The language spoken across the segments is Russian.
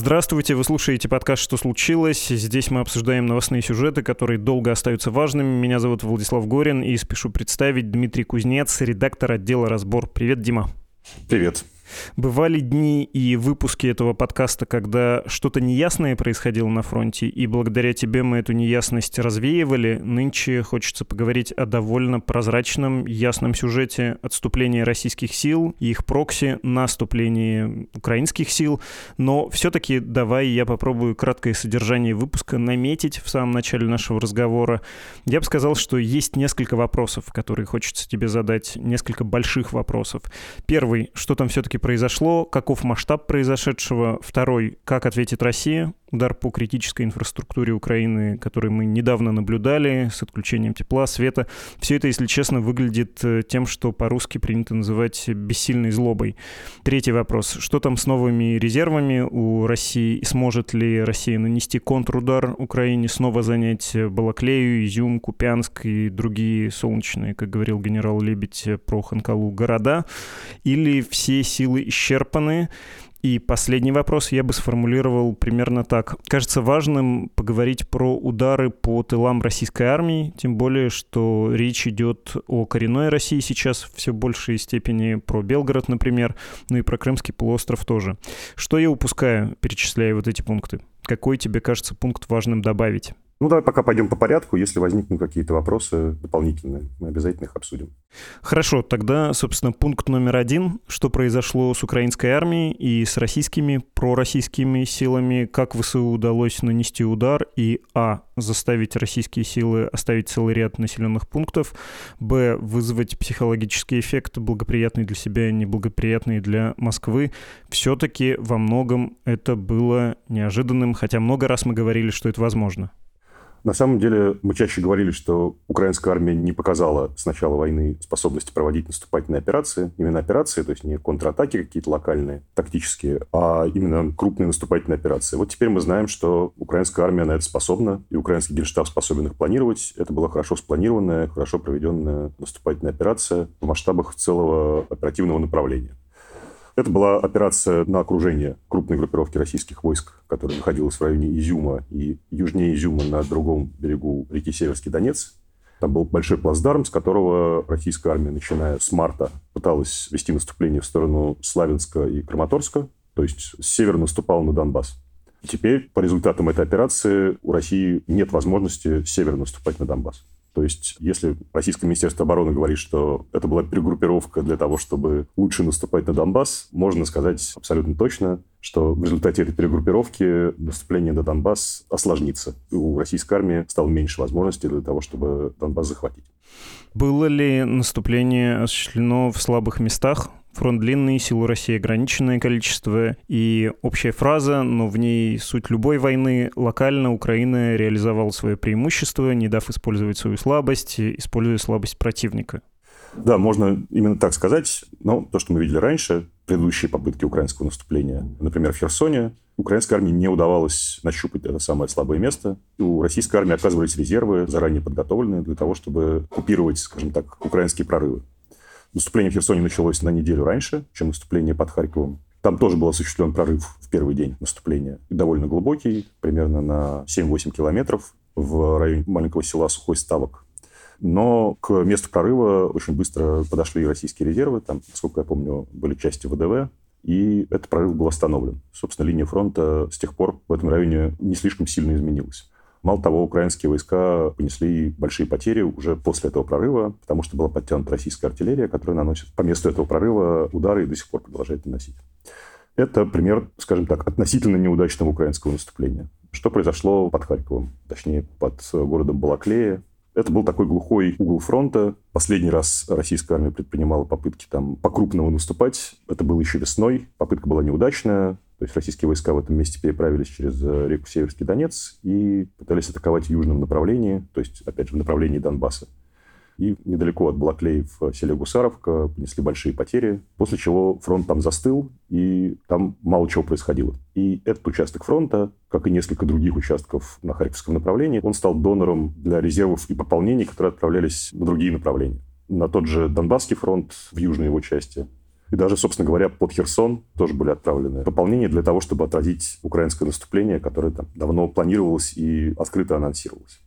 Здравствуйте, вы слушаете подкаст «Что случилось?». Здесь мы обсуждаем новостные сюжеты, которые долго остаются важными. Меня зовут Владислав Горин и спешу представить Дмитрий Кузнец, редактор отдела «Разбор». Привет, Дима. Привет. Бывали дни и выпуски этого подкаста, когда что-то неясное происходило на фронте, и благодаря тебе мы эту неясность развеивали. Нынче хочется поговорить о довольно прозрачном, ясном сюжете отступления российских сил их прокси, наступлении украинских сил. Но все-таки давай я попробую краткое содержание выпуска наметить в самом начале нашего разговора. Я бы сказал, что есть несколько вопросов, которые хочется тебе задать, несколько больших вопросов. Первый, что там все-таки произошло, каков масштаб произошедшего, второй, как ответит Россия, удар по критической инфраструктуре Украины, который мы недавно наблюдали, с отключением тепла, света. Все это, если честно, выглядит э, тем, что по-русски принято называть бессильной злобой. Третий вопрос. Что там с новыми резервами у России? Сможет ли Россия нанести контрудар Украине, снова занять Балаклею, Изюм, Купянск и другие солнечные, как говорил генерал Лебедь про Ханкалу, города? Или все силы исчерпаны? И последний вопрос я бы сформулировал примерно так. Кажется важным поговорить про удары по тылам российской армии, тем более, что речь идет о коренной России сейчас все большей степени, про Белгород, например, ну и про Крымский полуостров тоже. Что я упускаю, перечисляя вот эти пункты? Какой тебе кажется пункт важным добавить? Ну, давай пока пойдем по порядку. Если возникнут какие-то вопросы дополнительные, мы обязательно их обсудим. Хорошо, тогда, собственно, пункт номер один. Что произошло с украинской армией и с российскими, пророссийскими силами? Как ВСУ удалось нанести удар и, а, заставить российские силы оставить целый ряд населенных пунктов, б, вызвать психологический эффект, благоприятный для себя и неблагоприятный для Москвы? Все-таки во многом это было неожиданным, хотя много раз мы говорили, что это возможно. На самом деле, мы чаще говорили, что украинская армия не показала с начала войны способности проводить наступательные операции. Именно операции, то есть не контратаки какие-то локальные, тактические, а именно крупные наступательные операции. Вот теперь мы знаем, что украинская армия на это способна, и украинский генштаб способен их планировать. Это была хорошо спланированная, хорошо проведенная наступательная операция в масштабах целого оперативного направления. Это была операция на окружение крупной группировки российских войск, которая находилась в районе Изюма и южнее Изюма на другом берегу реки Северский Донец. Там был большой плацдарм, с которого российская армия, начиная с марта, пыталась вести наступление в сторону Славянска и Краматорска, то есть с севера наступала на Донбасс. Теперь, по результатам этой операции, у России нет возможности с севера наступать на Донбасс. То есть, если Российское Министерство обороны говорит, что это была перегруппировка для того, чтобы лучше наступать на Донбасс, можно сказать абсолютно точно, что в результате этой перегруппировки наступление на Донбасс осложнится. У российской армии стало меньше возможностей для того, чтобы Донбасс захватить. Было ли наступление осуществлено в слабых местах? Фронт длинный, силу России ограниченное количество. И общая фраза, но в ней суть любой войны. Локально Украина реализовала свое преимущество, не дав использовать свою слабость, используя слабость противника. Да, можно именно так сказать. Но то, что мы видели раньше, предыдущие попытки украинского наступления, например, в Херсоне, украинской армии не удавалось нащупать это самое слабое место. У российской армии оказывались резервы, заранее подготовленные для того, чтобы купировать, скажем так, украинские прорывы. Наступление в Херсоне началось на неделю раньше, чем наступление под Харьковом. Там тоже был осуществлен прорыв в первый день наступления. Довольно глубокий, примерно на 7-8 километров в районе маленького села Сухой Ставок. Но к месту прорыва очень быстро подошли российские резервы. Там, насколько я помню, были части ВДВ. И этот прорыв был остановлен. Собственно, линия фронта с тех пор в этом районе не слишком сильно изменилась. Мало того, украинские войска понесли большие потери уже после этого прорыва, потому что была подтянута российская артиллерия, которая наносит по месту этого прорыва удары и до сих пор продолжает наносить. Это пример, скажем так, относительно неудачного украинского наступления. Что произошло под Харьковом, точнее, под городом Балаклея. Это был такой глухой угол фронта. Последний раз российская армия предпринимала попытки там по-крупному наступать. Это было еще весной. Попытка была неудачная. То есть российские войска в этом месте переправились через э, реку Северский Донец и пытались атаковать в южном направлении, то есть, опять же, в направлении Донбасса. и недалеко от Балаклеи в селе Гусаровка понесли большие потери, после чего фронт там застыл, и там мало чего происходило. И этот участок фронта, как и несколько других участков на Харьковском направлении, он стал донором для резервов и пополнений, которые отправлялись на другие направления. На тот же Донбасский фронт в южной его части, и даже, собственно говоря, под Херсон тоже были отправлены пополнения для того, чтобы отразить украинское наступление, которое там давно планировалось и открыто анонсировалось.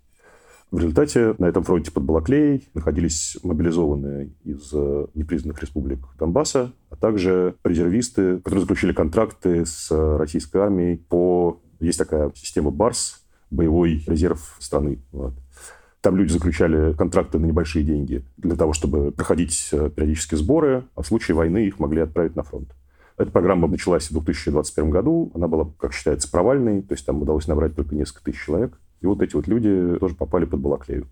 В результате на этом фронте под Балаклеей находились мобилизованные из э, непризнанных республик Донбасса, а также резервисты, которые заключили контракты с российской армией по... Есть такая система БАРС, боевой резерв страны. Вот. Там люди заключали контракты на небольшие деньги для того, чтобы проходить э, периодические сборы, а в случае войны их могли отправить на фронт. Эта программа началась в 2021 году. Она была, как считается, провальной. То есть там удалось набрать только несколько тысяч человек. И вот эти вот люди тоже попали под Балаклею.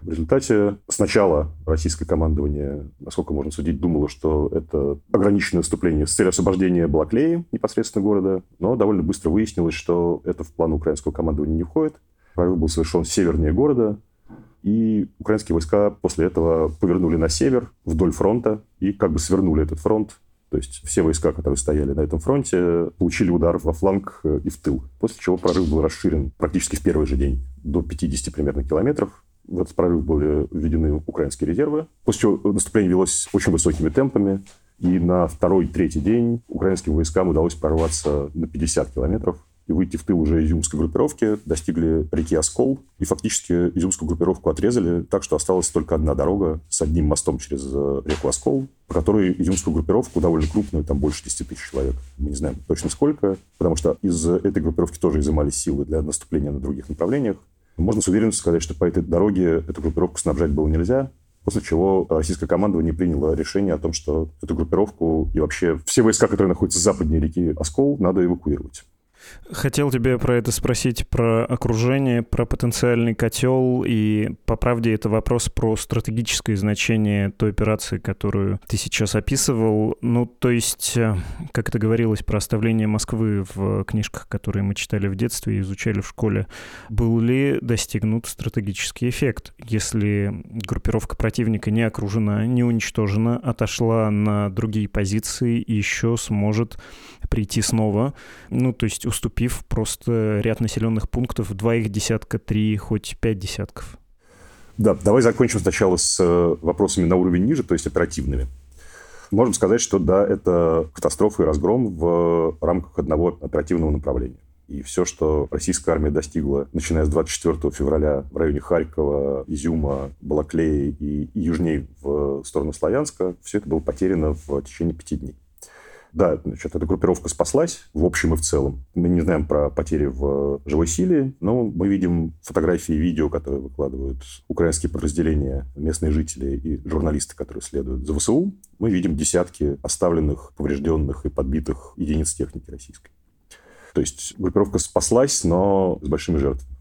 В результате сначала российское командование, насколько можно судить, думало, что это ограниченное наступление с целью освобождения Балаклеи, непосредственно города, но довольно быстро выяснилось, что это в план украинского командования не входит. Прорыв был совершен севернее города, и украинские войска после этого повернули на север, вдоль фронта, и как бы свернули этот фронт то есть все войска, которые стояли на этом фронте, получили удар во фланг э, и в тыл. После чего прорыв был расширен практически в первый же день до 50 примерно километров. В этот прорыв были введены украинские резервы. После чего наступление велось очень высокими темпами. И на второй-третий день украинским войскам удалось прорваться на 50 километров и выйти в тыл уже изюмской группировки, достигли реки Оскол, и фактически изюмскую группировку отрезали так, что осталась только одна дорога с одним мостом через э, реку Оскол, по которой изюмскую группировку, довольно крупную, там больше 10 тысяч человек, мы не знаем точно сколько, потому что из этой группировки тоже изымались силы для наступления на других направлениях. Можно с уверенностью сказать, что по этой дороге эту группировку снабжать было нельзя, после чего российское командование приняло решение о том, что эту группировку и вообще все войска, которые находятся западнее реки Оскол, надо эвакуировать. Хотел тебя про это спросить, про окружение, про потенциальный котел, и по правде это вопрос про стратегическое значение той операции, которую ты сейчас описывал. Ну, то есть, э, как это говорилось про оставление Москвы в книжках, которые мы читали в детстве и изучали в школе, был ли достигнут стратегический эффект, если группировка противника не окружена, не уничтожена, отошла на другие позиции и еще сможет прийти снова, ну, то есть уступив просто ряд населенных пунктов, два их десятка, три, хоть пять десятков. Да, давай закончим сначала с э, вопросами на уровень ниже, то есть оперативными. Можем сказать, что да, это катастрофа и разгром в рамках одного оперативного направления. И все, что российская армия достигла, начиная с 24 февраля в районе Харькова, Изюма, Балаклеи и, южнее в сторону Славянска, все это было потеряно в течение пяти дней. Да, значит, эта группировка спаслась в общем и в целом. Мы не знаем про потери в живой силе, но мы видим фотографии и видео, которые выкладывают украинские подразделения, местные жители и журналисты, которые следуют за ВСУ. Мы видим десятки оставленных, поврежденных и подбитых единиц техники российской. То есть группировка спаслась, но с большими жертвами.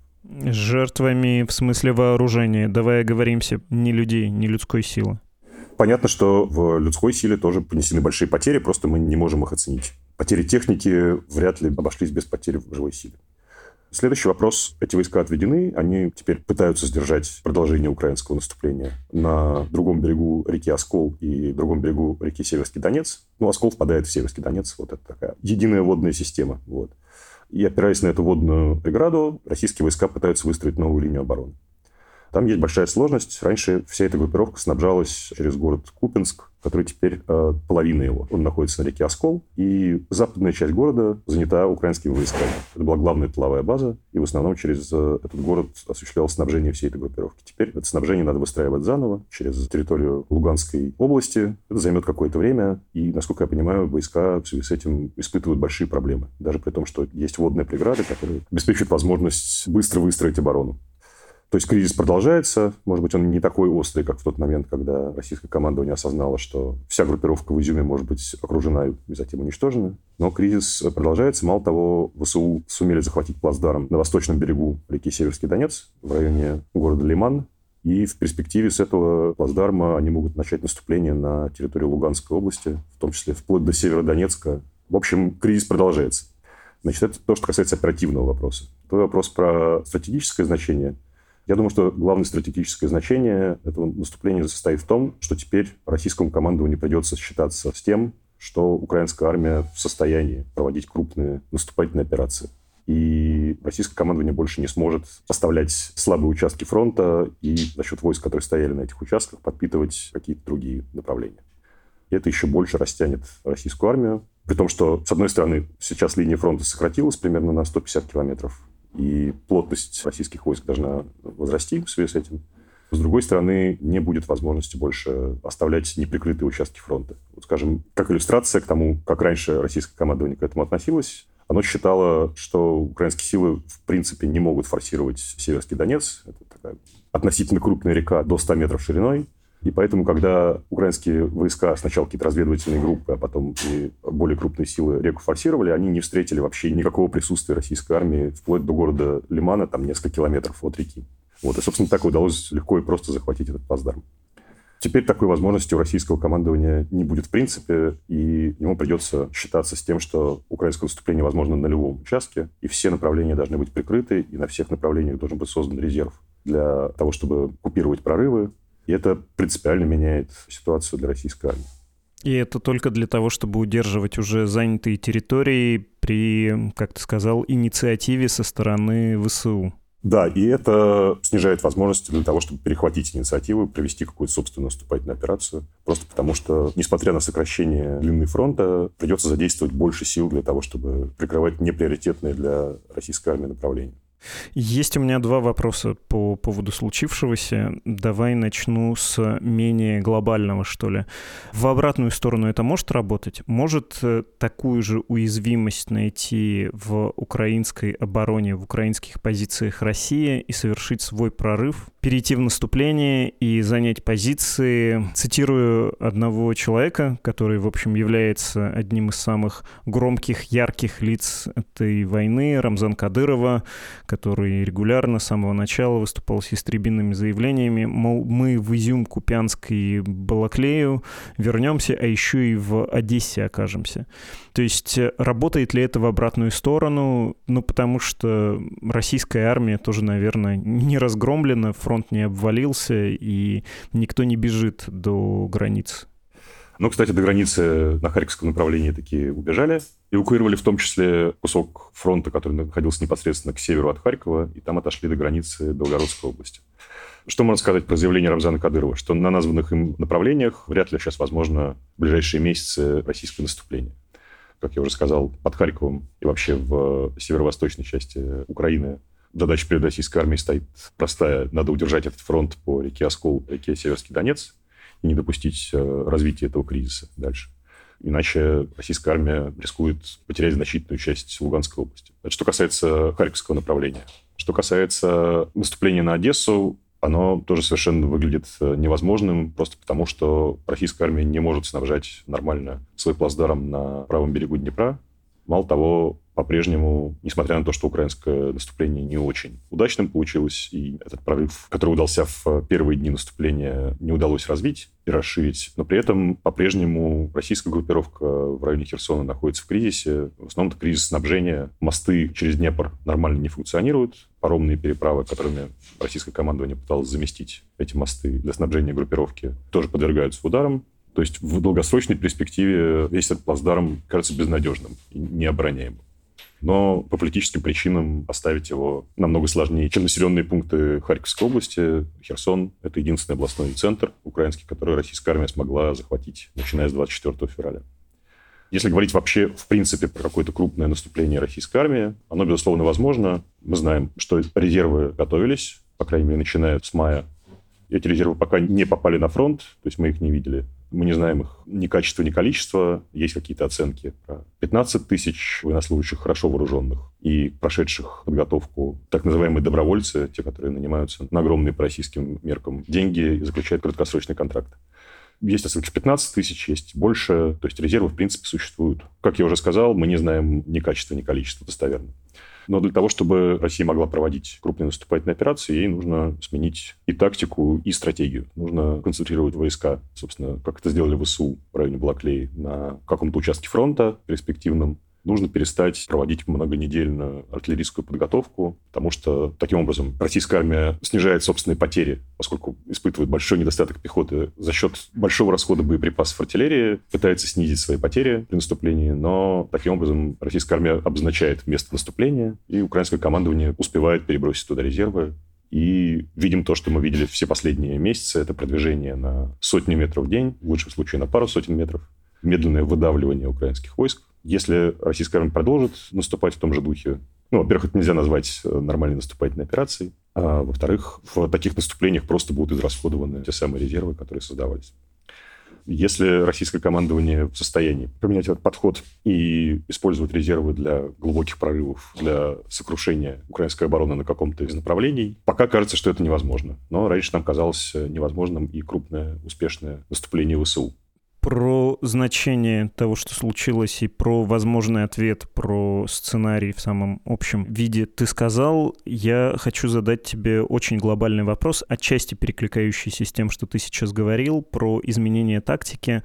Жертвами в смысле вооружения. Давай оговоримся, не людей, не людской силы. Понятно, что в людской силе тоже понесены большие потери, просто мы не можем их оценить. Потери техники вряд ли обошлись без потери в живой силе. Следующий вопрос. Эти войска отведены, они теперь пытаются сдержать продолжение украинского наступления на другом берегу реки Оскол и другом берегу реки Северский Донец. Ну, Оскол впадает в Северский Донец, вот это такая единая водная система. Вот. И опираясь на эту водную преграду, российские войска пытаются выстроить новую линию обороны. Там есть большая сложность. Раньше вся эта группировка снабжалась через город Купинск, который теперь э, половина его. Он находится на реке Оскол, и западная часть города занята украинскими войсками. Это была главная тыловая база, и в основном через э, этот город осуществлялось снабжение всей этой группировки. Теперь это снабжение надо выстраивать заново через территорию Луганской области. Это займет какое-то время, и, насколько я понимаю, войска в связи с этим испытывают большие проблемы. Даже при том, что есть водные преграды, которые обеспечивают возможность быстро выстроить оборону. То есть кризис продолжается. Может быть, он не такой острый, как в тот момент, когда российское командование осознало, что вся группировка в Изюме может быть окружена и затем уничтожена. Но кризис продолжается. Мало того, ВСУ сумели захватить плацдарм на восточном берегу реки Северский Донец, в районе города Лиман. И в перспективе с этого плацдарма они могут начать наступление на территорию Луганской области, в том числе вплоть до Северодонецка. В общем, кризис продолжается. Значит, это то, что касается оперативного вопроса. Твой вопрос про стратегическое значение – Я думаю, что главное стратегическое значение этого наступления состоит в том, что теперь российскому командованию придется считаться с тем, что украинская армия в состоянии проводить крупные наступательные операции. И российское командование больше не сможет оставлять слабые участки фронта и за счет войск, которые стояли на этих участках, подпитывать какие-то другие направления. И это еще больше растянет российскую армию. При том, что, с одной стороны, сейчас линия фронта сократилась примерно на 150 километров, и плотность российских войск должна возрасти в связи с этим. С другой стороны, не будет возможности больше оставлять неприкрытые участки фронта. Вот, скажем, как иллюстрация к тому, как раньше российское командование к этому относилось, оно считало, что украинские силы в принципе не могут форсировать Северский Донец. Это такая относительно крупная река до 100 метров шириной. И поэтому, когда украинские войска сначала какие-то разведывательные группы, а потом и более крупные силы реку форсировали, они не встретили вообще никакого присутствия российской армии вплоть до города Лимана, там несколько километров от реки. Вот. И, собственно, так удалось легко и просто захватить этот плацдарм. Теперь такой возможности у российского командования не будет в принципе, и ему придется считаться с тем, что украинское наступление возможно на любом участке, и все направления должны быть прикрыты, и на всех направлениях должен быть создан резерв для того, чтобы купировать прорывы. И это принципиально меняет ситуацию для российской армии. И это только для того, чтобы удерживать уже занятые территории при, как ты сказал, инициативе со стороны ВСУ. Да, и это снижает возможности для того, чтобы перехватить инициативу, провести какую-то собственную наступательную операцию. Просто потому что, несмотря на сокращение длины фронта, придется задействовать больше сил для того, чтобы прикрывать неприоритетные для российской армии направления. Есть у меня два вопроса по поводу случившегося. Давай начну с менее глобального, что ли. В обратную сторону это может работать? Может э, такую же уязвимость найти в украинской обороне, в украинских позициях России и совершить свой прорыв, перейти в наступление и занять позиции? Цитирую одного человека, который, в общем, является одним из самых громких, ярких лиц этой войны, Рамзан Кадырова, который регулярно с самого начала выступал с истребинными заявлениями, мол, мы в Изюм, Купянск и Балаклею вернемся, а еще и в Одессе окажемся. То есть э, работает ли это в обратную сторону? Ну, потому что российская армия тоже, наверное, не разгромлена, фронт не обвалился, и никто не бежит до границ. Ну, кстати, до границы на Харьковском направлении такие убежали. Эвакуировали в том числе кусок фронта, который находился непосредственно к северу от Харькова, и там отошли до границы Белгородской области. Что можно сказать про заявление Рамзана Кадырова? Что на названных им направлениях вряд ли сейчас возможно в ближайшие месяцы российское наступление. Как я уже сказал, под Харьковом и вообще в северо-восточной части Украины задача перед российской армией стоит простая. Надо удержать этот фронт по реке Оскол, реке Северский Донец, не допустить э, развития этого кризиса дальше. Иначе российская армия рискует потерять значительную часть Луганской области. Это что касается Харьковского направления. Что касается наступления на Одессу, оно тоже совершенно выглядит э, невозможным, просто потому что российская армия не может снабжать нормально свой плацдарм на правом берегу Днепра. Мало того, по-прежнему, несмотря на то, что украинское наступление не очень удачным получилось, и этот прорыв, который удался в первые дни наступления, не удалось развить и расширить, но при этом по-прежнему российская группировка в районе Херсона находится в кризисе. В основном это кризис снабжения. Мосты через Днепр нормально не функционируют. Паромные переправы, которыми российское командование пыталось заместить эти мосты для снабжения группировки, тоже подвергаются ударам. То есть в долгосрочной перспективе весь этот плацдарм кажется безнадежным и необороняемым но по политическим причинам оставить его намного сложнее, чем населенные пункты Харьковской области. Херсон — это единственный областной центр украинский, который российская армия смогла захватить, начиная с 24 февраля. Если говорить вообще, в принципе, про какое-то крупное наступление российской армии, оно, безусловно, возможно. Мы знаем, что резервы готовились, по крайней мере, начиная с мая. Эти резервы пока не попали на фронт, то есть мы их не видели. Мы не знаем их ни качества, ни количества. Есть какие-то оценки про 15 тысяч военнослужащих хорошо вооруженных и прошедших подготовку так называемые добровольцы, те, которые нанимаются на огромные по российским меркам деньги и заключают краткосрочный контракт. Есть оценки 15 тысяч, есть больше. То есть резервы, в принципе, существуют. Как я уже сказал, мы не знаем ни качества, ни количества достоверно. Но для того, чтобы Россия могла проводить крупные наступательные операции, ей нужно сменить и тактику, и стратегию. Нужно концентрировать войска, собственно, как это сделали в ВСУ в районе Балаклеи, на каком-то участке фронта перспективном, нужно перестать проводить многонедельную артиллерийскую подготовку, потому что таким образом российская армия снижает собственные потери, поскольку испытывает большой недостаток пехоты за счет большого расхода боеприпасов артиллерии, пытается снизить свои потери при наступлении, но таким образом российская армия обозначает место наступления, и украинское командование успевает перебросить туда резервы, и видим то, что мы видели все последние месяцы. Это продвижение на сотни метров в день, в лучшем случае на пару сотен метров. Медленное выдавливание украинских войск. Если российская армия продолжит наступать в том же духе, ну, во-первых, это нельзя назвать э, нормальной наступательной операцией, а во-вторых, в таких наступлениях просто будут израсходованы те самые резервы, которые создавались. Если российское командование в состоянии поменять этот подход и использовать резервы для глубоких прорывов, для сокрушения украинской обороны на каком-то из направлений, пока кажется, что это невозможно. Но раньше нам казалось невозможным и крупное успешное наступление ВСУ про значение того, что случилось, и про возможный ответ, про сценарий в самом общем виде ты сказал. Я хочу задать тебе очень глобальный вопрос, отчасти перекликающийся с тем, что ты сейчас говорил, про изменение тактики.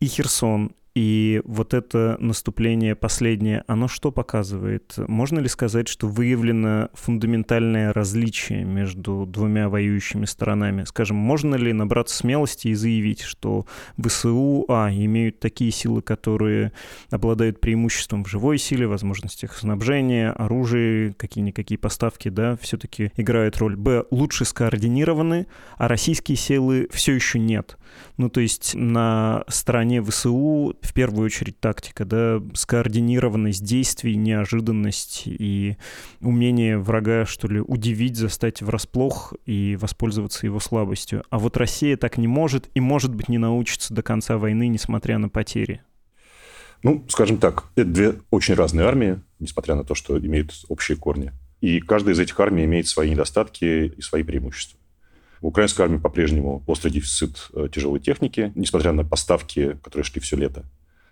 И Херсон, и вот это наступление последнее, оно что показывает? Можно ли сказать, что выявлено фундаментальное различие между двумя воюющими сторонами? Скажем, можно ли набраться смелости и заявить, что ВСУ, а, имеют такие силы, которые обладают преимуществом в живой силе, возможностях снабжения, оружия, какие-никакие поставки, да, все-таки играют роль. Б, лучше скоординированы, а российские силы все еще нет. Ну, то есть на стороне ВСУ в первую очередь тактика, да, скоординированность действий, неожиданность и умение врага, что ли, удивить, застать врасплох и воспользоваться его слабостью. А вот Россия так не может и, может быть, не научится до конца войны, несмотря на потери. Ну, скажем так, это две очень разные армии, несмотря на то, что имеют общие корни. И каждая из этих армий имеет свои недостатки и свои преимущества. Украинской армии по-прежнему острый дефицит э, тяжелой техники, несмотря на поставки, которые шли все лето.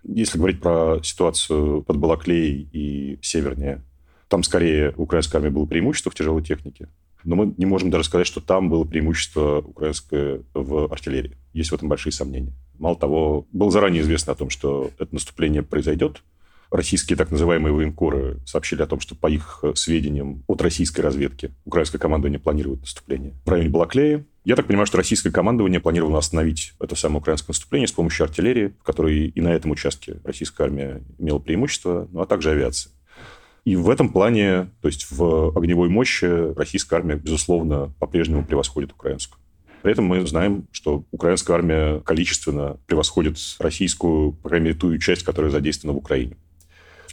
Если говорить про ситуацию под Балаклеей и севернее, там скорее украинской армии было преимущество в тяжелой технике. Но мы не можем даже сказать, что там было преимущество украинское в артиллерии. Есть в этом большие сомнения. Мало того, было заранее известно о том, что это наступление произойдет. Российские так называемые военкоры сообщили о том, что по их сведениям от российской разведки украинское командование планирует наступление в районе Балаклеи. Я так понимаю, что российское командование планировало остановить это самое украинское наступление с помощью артиллерии, в которой и на этом участке российская армия имела преимущество, ну а также авиации. И в этом плане, то есть в огневой мощи, российская армия, безусловно, по-прежнему превосходит украинскую. При этом мы знаем, что украинская армия количественно превосходит российскую, по крайней мере, ту часть, которая задействована в Украине.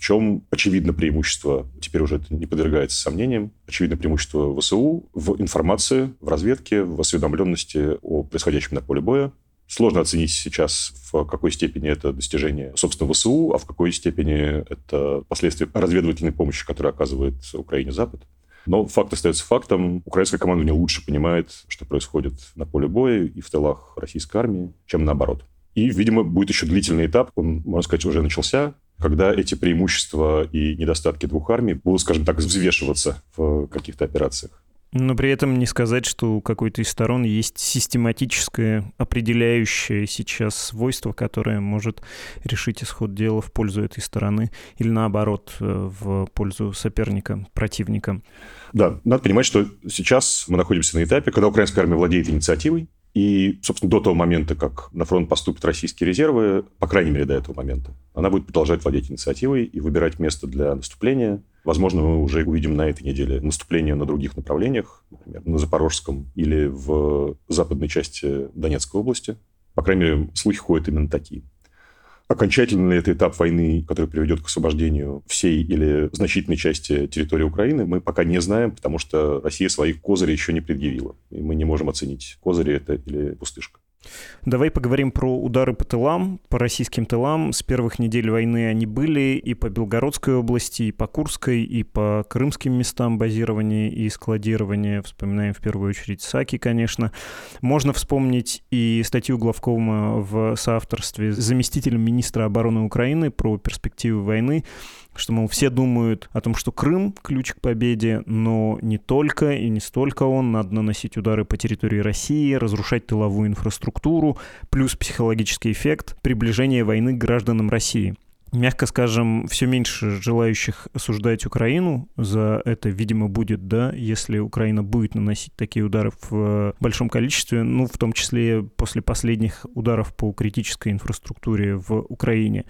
В чем очевидно преимущество, теперь уже это не подвергается сомнениям, очевидно преимущество ВСУ в информации, в разведке, в осведомленности о происходящем на поле боя. Сложно оценить сейчас, в какой степени это достижение, собственно, ВСУ, а в какой степени это последствия разведывательной помощи, которую оказывает Украине Запад. Но факт остается фактом. Украинское командование лучше понимает, что происходит на поле боя и в тылах российской армии, чем наоборот. И, видимо, будет еще длительный этап, он, можно сказать, уже начался, когда эти преимущества и недостатки двух армий будут, скажем так, взвешиваться в каких-то операциях. Но при этом не сказать, что у какой-то из сторон есть систематическое, определяющее сейчас свойство, которое может решить исход дела в пользу этой стороны или наоборот э, в пользу соперника, противника. Да, надо понимать, что сейчас мы находимся на этапе, когда украинская армия владеет инициативой, и, собственно, до того момента, как на фронт поступят российские резервы, по крайней мере, до этого момента, она будет продолжать владеть инициативой и выбирать место для наступления. Возможно, мы уже увидим на этой неделе наступление на других направлениях, например, на Запорожском или в западной части Донецкой области. По крайней мере, слухи ходят именно такие. Окончательно ли это этап войны, который приведет к освобождению всей или значительной части территории Украины, мы пока не знаем, потому что Россия своих козырей еще не предъявила. И мы не можем оценить, козыри это или пустышка. Давай поговорим про удары по тылам, по российским тылам. С первых недель войны они были и по Белгородской области, и по Курской, и по крымским местам базирования и складирования. Вспоминаем в первую очередь Саки, конечно. Можно вспомнить и статью Главкома в соавторстве с заместителем министра обороны Украины про перспективы войны что, мол, все думают о том, что Крым — ключ к победе, но не только и не столько он. Надо наносить удары по территории России, разрушать тыловую инфраструктуру, плюс психологический эффект приближения войны к гражданам России. Мягко скажем, все меньше желающих осуждать Украину за это, видимо, будет, да, если Украина будет наносить такие удары в большом количестве, ну, в том числе после последних ударов по критической инфраструктуре в Украине.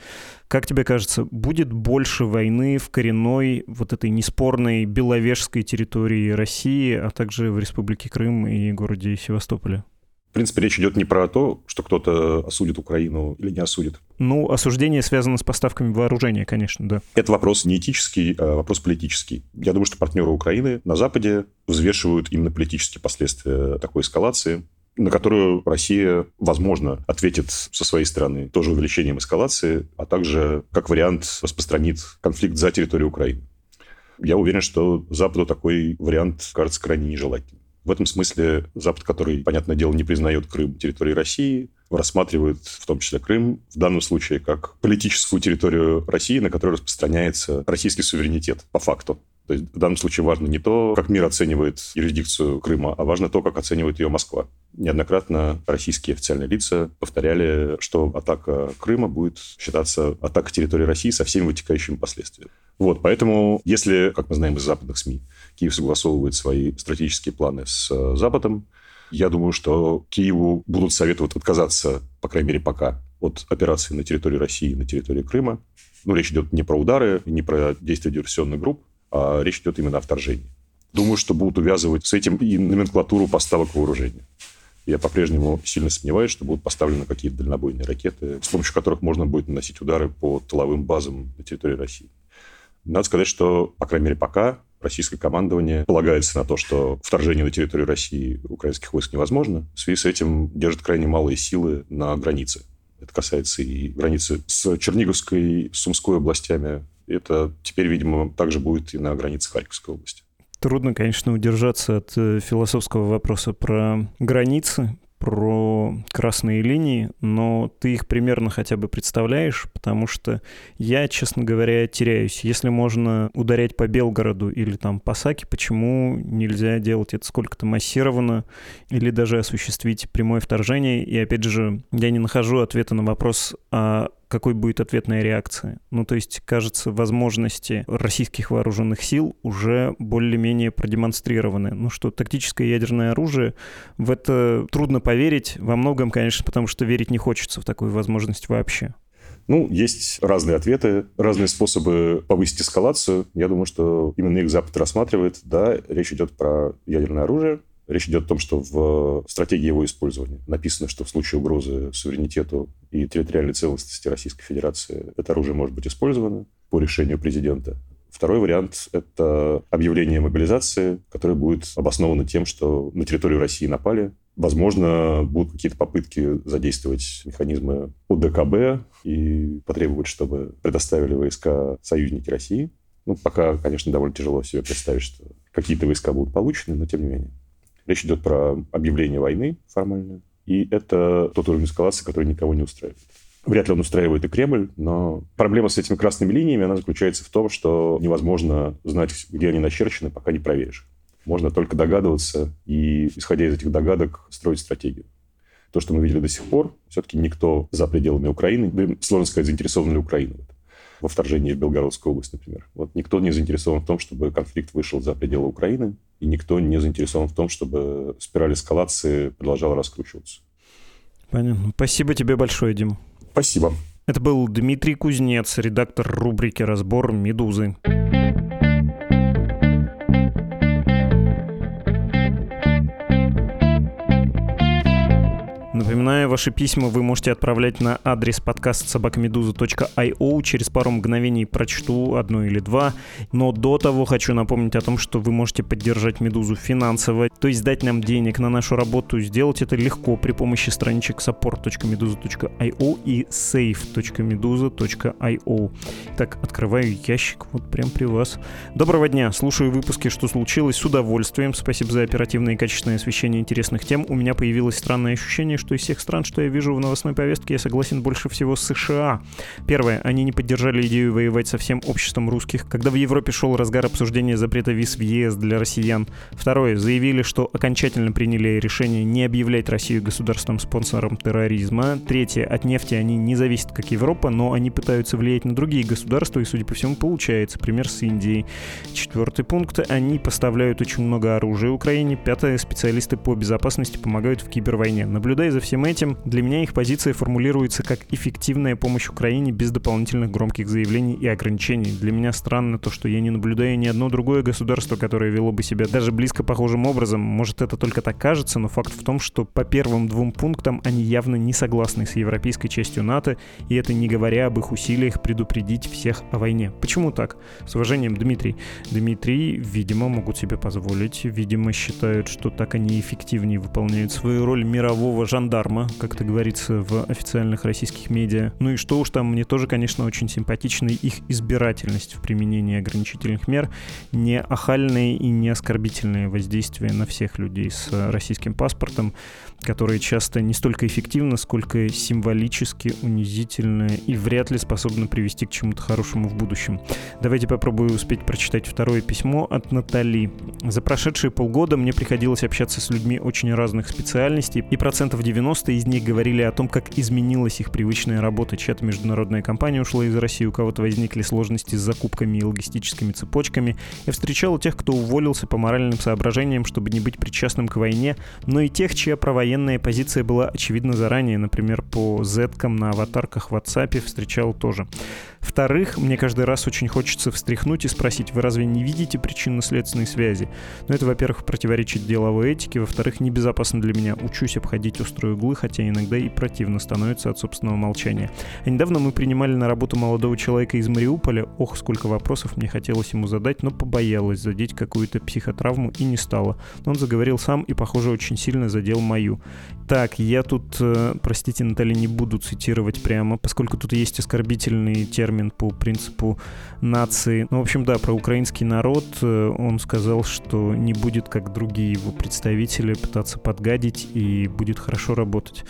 Как тебе кажется, будет больше войны в коренной, вот этой неспорной беловежской территории России, а также в Республике Крым и городе Севастополе? В принципе, речь идет не про то, что кто-то осудит Украину или не осудит. Ну, осуждение связано с поставками вооружения, конечно, да. Это вопрос не этический, а вопрос политический. Я думаю, что партнеры Украины на Западе взвешивают именно политические последствия такой эскалации на которую Россия, возможно, ответит со своей стороны тоже увеличением эскалации, а также, как вариант, распространит конфликт за территорию Украины. Я уверен, что Западу такой вариант кажется крайне нежелательным. В этом смысле Запад, который, понятное дело, не признает Крым территорией России, рассматривает в том числе Крым в данном случае как политическую территорию России, на которой распространяется российский суверенитет по факту. То есть в данном случае важно не то, как мир оценивает юрисдикцию Крыма, а важно то, как оценивает ее Москва. Неоднократно российские официальные лица повторяли, что атака Крыма будет считаться атакой территории России со всеми вытекающими последствиями. Вот, поэтому, если, как мы знаем из западных СМИ, Киев согласовывает свои стратегические планы с э, Западом, я думаю, что Киеву будут советовать отказаться, по крайней мере, пока, от операции на территории России, на территории Крыма. Ну, речь идет не про удары, не про действия диверсионных групп, а речь идет именно о вторжении. Думаю, что будут увязывать с этим и номенклатуру поставок вооружения. Я по-прежнему сильно сомневаюсь, что будут поставлены какие-то дальнобойные ракеты, с помощью которых можно будет наносить удары по тыловым базам на территории России. Надо сказать, что, по крайней мере, пока российское командование полагается на то, что вторжение на территорию России украинских войск невозможно. В связи с этим держит крайне малые силы на границе. Это касается и границы с Черниговской, Сумской областями. Это теперь, видимо, также будет и на границе Харьковской области. Трудно, конечно, удержаться от э, философского вопроса про границы, про красные линии, но ты их примерно хотя бы представляешь, потому что я, честно говоря, теряюсь. Если можно ударять по Белгороду или там по Саке, почему нельзя делать это сколько-то массированно или даже осуществить прямое вторжение? И опять же, я не нахожу ответа на вопрос, а какой будет ответная реакция. Ну, то есть, кажется, возможности российских вооруженных сил уже более-менее продемонстрированы. Ну что, тактическое ядерное оружие, в это трудно поверить, во многом, конечно, потому что верить не хочется в такую возможность вообще. Ну, есть разные ответы, разные способы повысить эскалацию. Я думаю, что именно их Запад рассматривает. Да, речь идет про ядерное оружие, Речь идет о том, что в стратегии его использования написано, что в случае угрозы суверенитету и территориальной целостности Российской Федерации это оружие может быть использовано по решению президента. Второй вариант – это объявление мобилизации, которое будет обосновано тем, что на территорию России напали. Возможно, будут какие-то попытки задействовать механизмы ОДКБ и потребовать, чтобы предоставили войска союзники России. Ну, пока, конечно, довольно тяжело себе представить, что какие-то войска будут получены, но тем не менее. Речь идет про объявление войны формальное. И это тот уровень эскалации, который никого не устраивает. Вряд ли он устраивает и Кремль, но проблема с этими красными линиями, она заключается в том, что невозможно знать, где они начерчены, пока не проверишь. Можно только догадываться и, исходя из этих догадок, строить стратегию. То, что мы видели до сих пор, все-таки никто за пределами Украины, да, сложно сказать, заинтересован ли Украина в этом во вторжении в Белгородскую область, например. Вот никто не заинтересован в том, чтобы конфликт вышел за пределы Украины, и никто не заинтересован в том, чтобы спираль эскалации продолжала раскручиваться. Понятно. Спасибо тебе большое, Дим. Спасибо. Это был Дмитрий Кузнец, редактор рубрики «Разбор Медузы». Напоминаю, ваши письма вы можете отправлять на адрес подкаст собакамедуза.io. Через пару мгновений прочту одно или два. Но до того хочу напомнить о том, что вы можете поддержать Медузу финансово, то есть дать нам денег на нашу работу. Сделать это легко при помощи страничек support.meduza.io и save.meduza.io. Так, открываю ящик вот прям при вас. Доброго дня. Слушаю выпуски «Что случилось?» с удовольствием. Спасибо за оперативное и качественное освещение интересных тем. У меня появилось странное ощущение, что из всех стран, что я вижу в новостной повестке, я согласен больше всего с США. Первое. Они не поддержали идею воевать со всем обществом русских, когда в Европе шел разгар обсуждения запрета виз в ЕС для россиян. Второе. Заявили, что окончательно приняли решение не объявлять Россию государственным спонсором терроризма. Третье. От нефти они не зависят, как Европа, но они пытаются влиять на другие государства, и, судя по всему, получается. Пример с Индией. Четвертый пункт. Они поставляют очень много оружия Украине. Пятое. Специалисты по безопасности помогают в кибервойне. Наблюдая за всем этим, для меня их позиция формулируется как эффективная помощь Украине без дополнительных громких заявлений и ограничений. Для меня странно то, что я не наблюдаю ни одно другое государство, которое вело бы себя даже близко похожим образом. Может, это только так кажется, но факт в том, что по первым двум пунктам они явно не согласны с европейской частью НАТО, и это не говоря об их усилиях предупредить всех о войне. Почему так? С уважением, Дмитрий. Дмитрий, видимо, могут себе позволить, видимо, считают, что так они эффективнее выполняют свою роль мирового жандарма, как это говорится в официальных российских медиа. Ну и что уж там, мне тоже, конечно, очень симпатична их избирательность в применении ограничительных мер, не охальные и не оскорбительные воздействия на всех людей с российским паспортом, которые часто не столько эффективны, сколько символически унизительны и вряд ли способны привести к чему-то хорошему в будущем. Давайте попробую успеть прочитать второе письмо от Натали. За прошедшие полгода мне приходилось общаться с людьми очень разных специальностей, и процентов 90 из них говорили о том, как изменилась их привычная работа. Чья-то международная компания ушла из России, у кого-то возникли сложности с закупками и логистическими цепочками. Я встречал тех, кто уволился по моральным соображениям, чтобы не быть причастным к войне, но и тех, чья провоенная позиция была очевидна заранее, например, по зеткам на аватарках в WhatsApp встречал тоже. Вторых, мне каждый раз очень хочется встряхнуть и спросить, вы разве не видите причинно-следственной связи? Но это, во-первых, противоречит деловой этике, во-вторых, небезопасно для меня. Учусь обходить острые углы, хотя иногда и противно становится от собственного молчания. А недавно мы принимали на работу молодого человека из Мариуполя. Ох, сколько вопросов мне хотелось ему задать, но побоялась задеть какую-то психотравму и не стала. Но он заговорил сам и, похоже, очень сильно задел мою. Так, я тут, э, простите, Наталья, не буду цитировать прямо, поскольку тут есть оскорбительный термин термин по принципу нации. Ну, в общем, да, про украинский народ э, он сказал, что не будет, как другие его представители, пытаться подгадить и будет хорошо работать.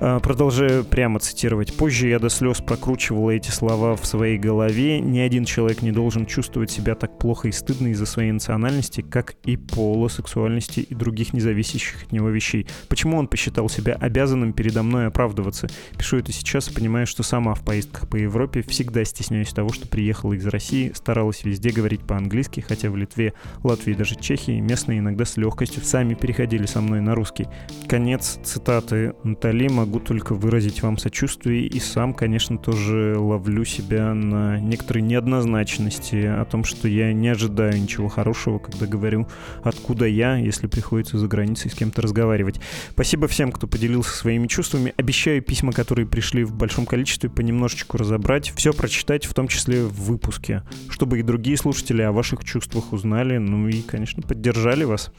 А, продолжаю прямо цитировать. Позже я до слез прокручивал эти слова в своей голове. Ни один человек не должен чувствовать себя так плохо и стыдно из-за своей национальности, как и пола, сексуальности и других независящих от него вещей. Почему он посчитал себя обязанным передо мной оправдываться? Пишу это сейчас и понимаю, что сама в поездках по Европе всегда всегда стесняюсь того, что приехала из России, старалась везде говорить по-английски, хотя в Литве, Латвии, даже Чехии местные иногда с легкостью сами переходили со мной на русский. Конец цитаты Натали. Могу только выразить вам сочувствие и сам, конечно, тоже ловлю себя на некоторой неоднозначности о том, что я не ожидаю ничего хорошего, когда говорю, откуда я, если приходится за границей с кем-то разговаривать. Спасибо всем, кто поделился своими чувствами. Обещаю письма, которые пришли в большом количестве, понемножечку разобрать. Все прочитать, в том числе в выпуске, чтобы и другие слушатели о ваших чувствах узнали, ну и, конечно, поддержали вас.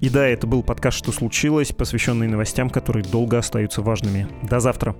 И да, это был подкаст «Что случилось?», посвященный новостям, которые долго остаются важными. До завтра.